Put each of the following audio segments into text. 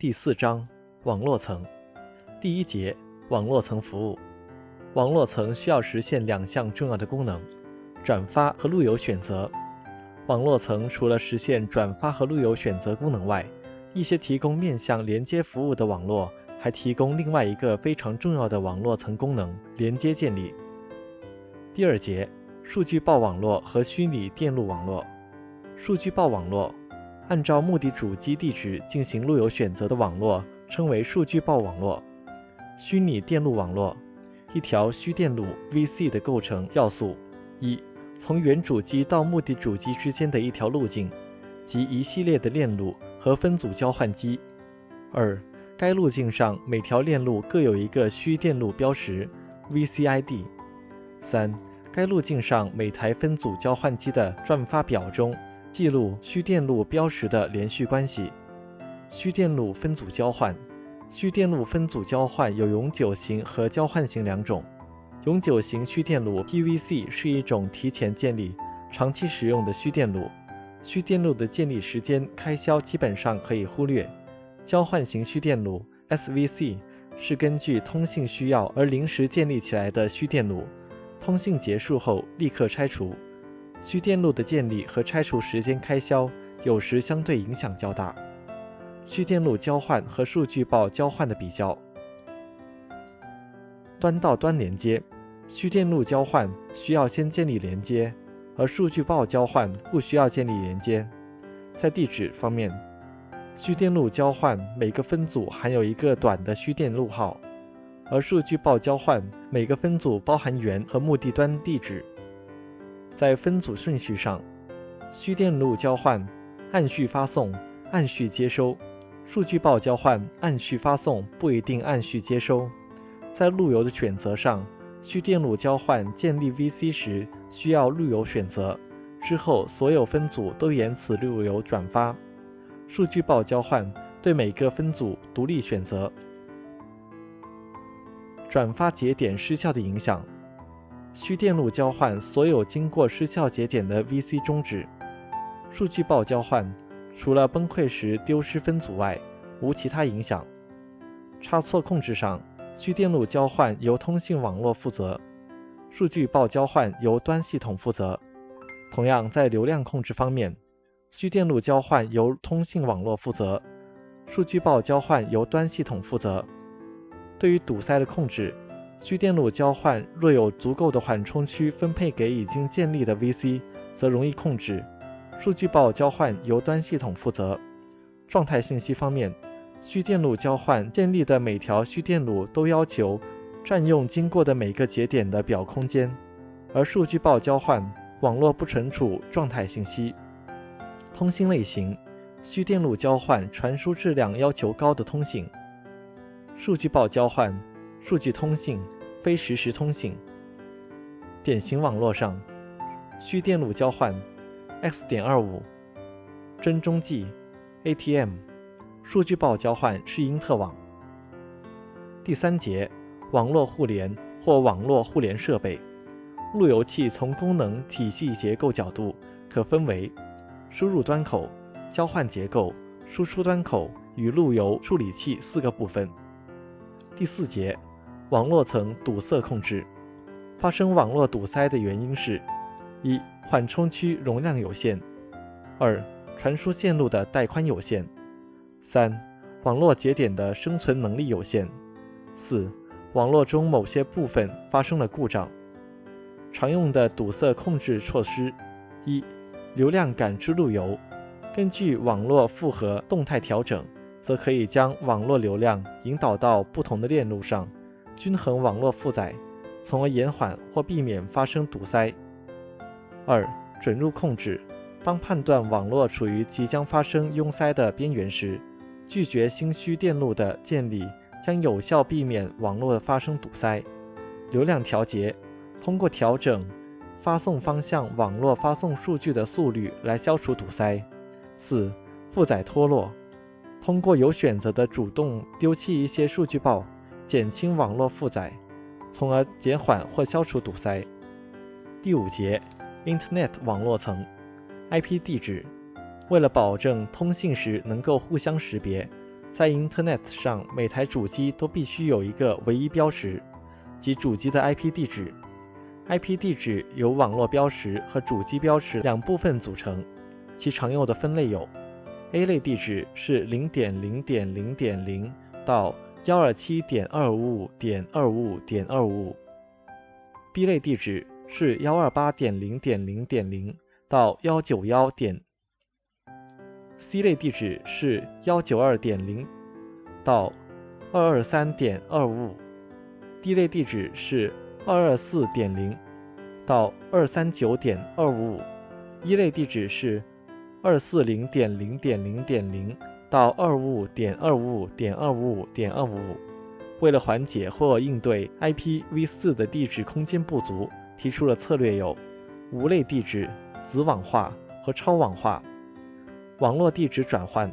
第四章网络层第一节网络层服务。网络层需要实现两项重要的功能：转发和路由选择。网络层除了实现转发和路由选择功能外，一些提供面向连接服务的网络还提供另外一个非常重要的网络层功能——连接建立。第二节数据报网络和虚拟电路网络。数据报网络按照目的主机地址进行路由选择的网络称为数据报网络。虚拟电路网络，一条虚电路 VC 的构成要素：一、从原主机到目的主机之间的一条路径，即一系列的链路和分组交换机；二、该路径上每条链路各有一个虚电路标识 VCID；三、该路径上每台分组交换机的转发表中。记录虚电路标识的连续关系。虚电路分组交换，虚电路分组交换有永久型和交换型两种。永久型虚电路 （PVC） 是一种提前建立、长期使用的虚电路，虚电路的建立时间、开销基本上可以忽略。交换型虚电路 （SVC） 是根据通信需要而临时建立起来的虚电路，通信结束后立刻拆除。虚电路的建立和拆除时间开销有时相对影响较大。虚电路交换和数据报交换的比较。端到端连接，虚电路交换需要先建立连接，而数据报交换不需要建立连接。在地址方面，虚电路交换每个分组含有一个短的虚电路号，而数据报交换每个分组包含源和目的端地址。在分组顺序上，虚电路交换按序发送，按序接收；数据报交换按序发送，不一定按序接收。在路由的选择上，虚电路交换建立 VC 时需要路由选择，之后所有分组都沿此路由转发；数据报交换对每个分组独立选择。转发节点失效的影响。虚电路交换所有经过失效节点的 VC 终止。数据报交换除了崩溃时丢失分组外，无其他影响。差错控制上，虚电路交换由通信网络负责，数据报交换由端系统负责。同样，在流量控制方面，虚电路交换由通信网络负责，数据报交换由端系统负责。对于堵塞的控制。虚电路交换若有足够的缓冲区分配给已经建立的 VC，则容易控制。数据报交换由端系统负责。状态信息方面，虚电路交换建立的每条虚电路都要求占用经过的每个节点的表空间，而数据报交换网络不存储状态信息。通信类型，虚电路交换传输质量要求高的通信。数据报交换。数据通信、非实时通信。典型网络上，虚电路交换，X 点二五，真中继，ATM。数据报交换是因特网。第三节，网络互联或网络互联设备。路由器从功能体系结构角度可分为输入端口、交换结构、输出端口与路由处理器四个部分。第四节。网络层堵塞控制发生网络堵塞的原因是：一、缓冲区容量有限；二、传输线路的带宽有限；三、网络节点的生存能力有限；四、网络中某些部分发生了故障。常用的堵塞控制措施：一、流量感知路由，根据网络负荷动态调整，则可以将网络流量引导到不同的链路上。均衡网络负载，从而延缓或避免发生堵塞。二、准入控制，当判断网络处于即将发生拥塞的边缘时，拒绝新虚电路的建立，将有效避免网络发生堵塞。流量调节，通过调整发送方向网络发送数据的速率来消除堵塞。四、负载脱落，通过有选择的主动丢弃一些数据报。减轻网络负载，从而减缓或消除堵塞。第五节，Internet 网络层，IP 地址。为了保证通信时能够互相识别，在 Internet 上，每台主机都必须有一个唯一标识，即主机的 IP 地址。IP 地址由网络标识和主机标识两部分组成，其常用的分类有：A 类地址是零点零点零点零到幺二七点二五五点二五五点二五五。；B 类地址是幺二八点零点零点零到幺九幺点。；C 类地址是幺九二点零到二二三点二五五。；D 类地址是。二二四点零到二三九点二五五，一类地址是二四零点零点零点零到二五五点二五五点二五五点二五五。为了缓解或应对 IPv4 的地址空间不足，提出了策略有无类地址、子网化和超网化。网络地址转换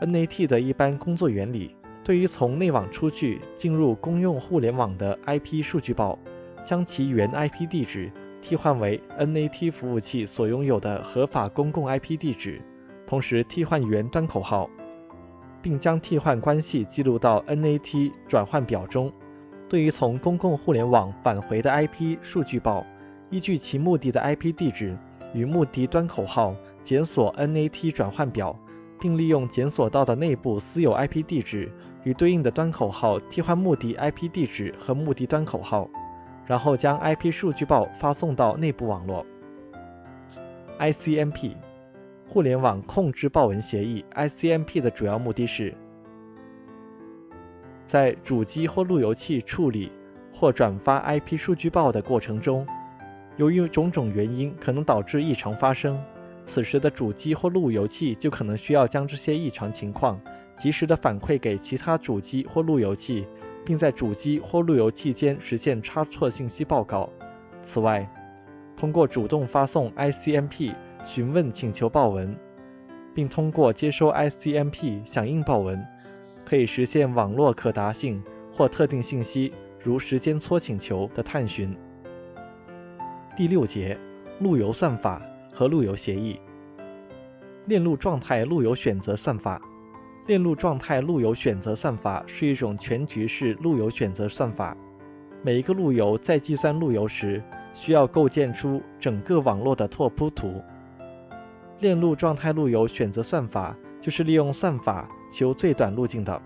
，NAT 的一般工作原理。对于从内网出去进入公用互联网的 IP 数据包，将其原 IP 地址替换为 NAT 服务器所拥有的合法公共 IP 地址，同时替换原端口号，并将替换关系记录到 NAT 转换表中。对于从公共互联网返回的 IP 数据包，依据其目的的 IP 地址与目的端口号检索 NAT 转换表，并利用检索到的内部私有 IP 地址。与对应的端口号替换目的 IP 地址和目的端口号，然后将 IP 数据包发送到内部网络。ICMP，互联网控制报文协议。ICMP 的主要目的是，在主机或路由器处理或转发 IP 数据报的过程中，由于种种原因可能导致异常发生，此时的主机或路由器就可能需要将这些异常情况。及时的反馈给其他主机或路由器，并在主机或路由器间实现差错信息报告。此外，通过主动发送 ICMP 询问请求报文，并通过接收 ICMP 响应报文，可以实现网络可达性或特定信息，如时间搓请求的探寻。第六节，路由算法和路由协议。链路状态路由选择算法。链路状态路由选择算法是一种全局式路由选择算法。每一个路由在计算路由时，需要构建出整个网络的拓扑图。链路状态路由选择算法就是利用算法求最短路径的。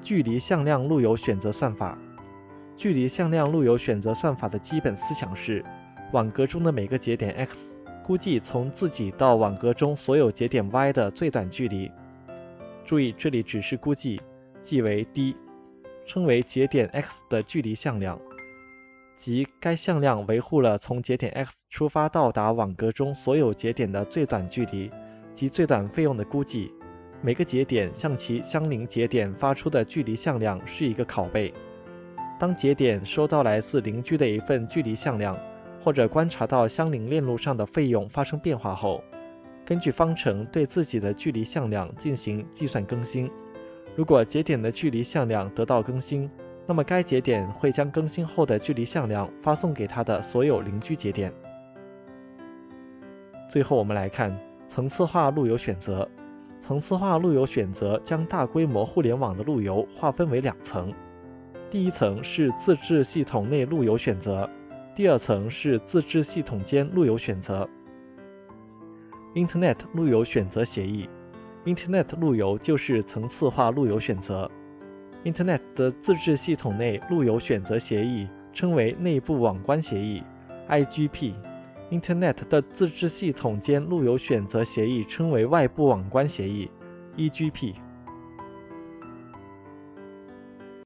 距离向量路由选择算法。距离向量路由选择算法的基本思想是：网格中的每个节点 x 估计从自己到网格中所有节点 y 的最短距离。注意，这里只是估计，即为 d，称为节点 x 的距离向量，即该向量维护了从节点 x 出发到达网格中所有节点的最短距离及最短费用的估计。每个节点向其相邻节点发出的距离向量是一个拷贝。当节点收到来自邻居的一份距离向量，或者观察到相邻链路上的费用发生变化后，根据方程对自己的距离向量进行计算更新。如果节点的距离向量得到更新，那么该节点会将更新后的距离向量发送给它的所有邻居节点。最后，我们来看层次化路由选择。层次化路由选择将大规模互联网的路由划分为两层：第一层是自治系统内路由选择，第二层是自治系统间路由选择。Internet 路由选择协议，Internet 路由就是层次化路由选择。Internet 的自治系统内路由选择协议称为内部网关协议 （IGP）。Internet 的自治系统间路由选择协议称为外部网关协议 （EGP）。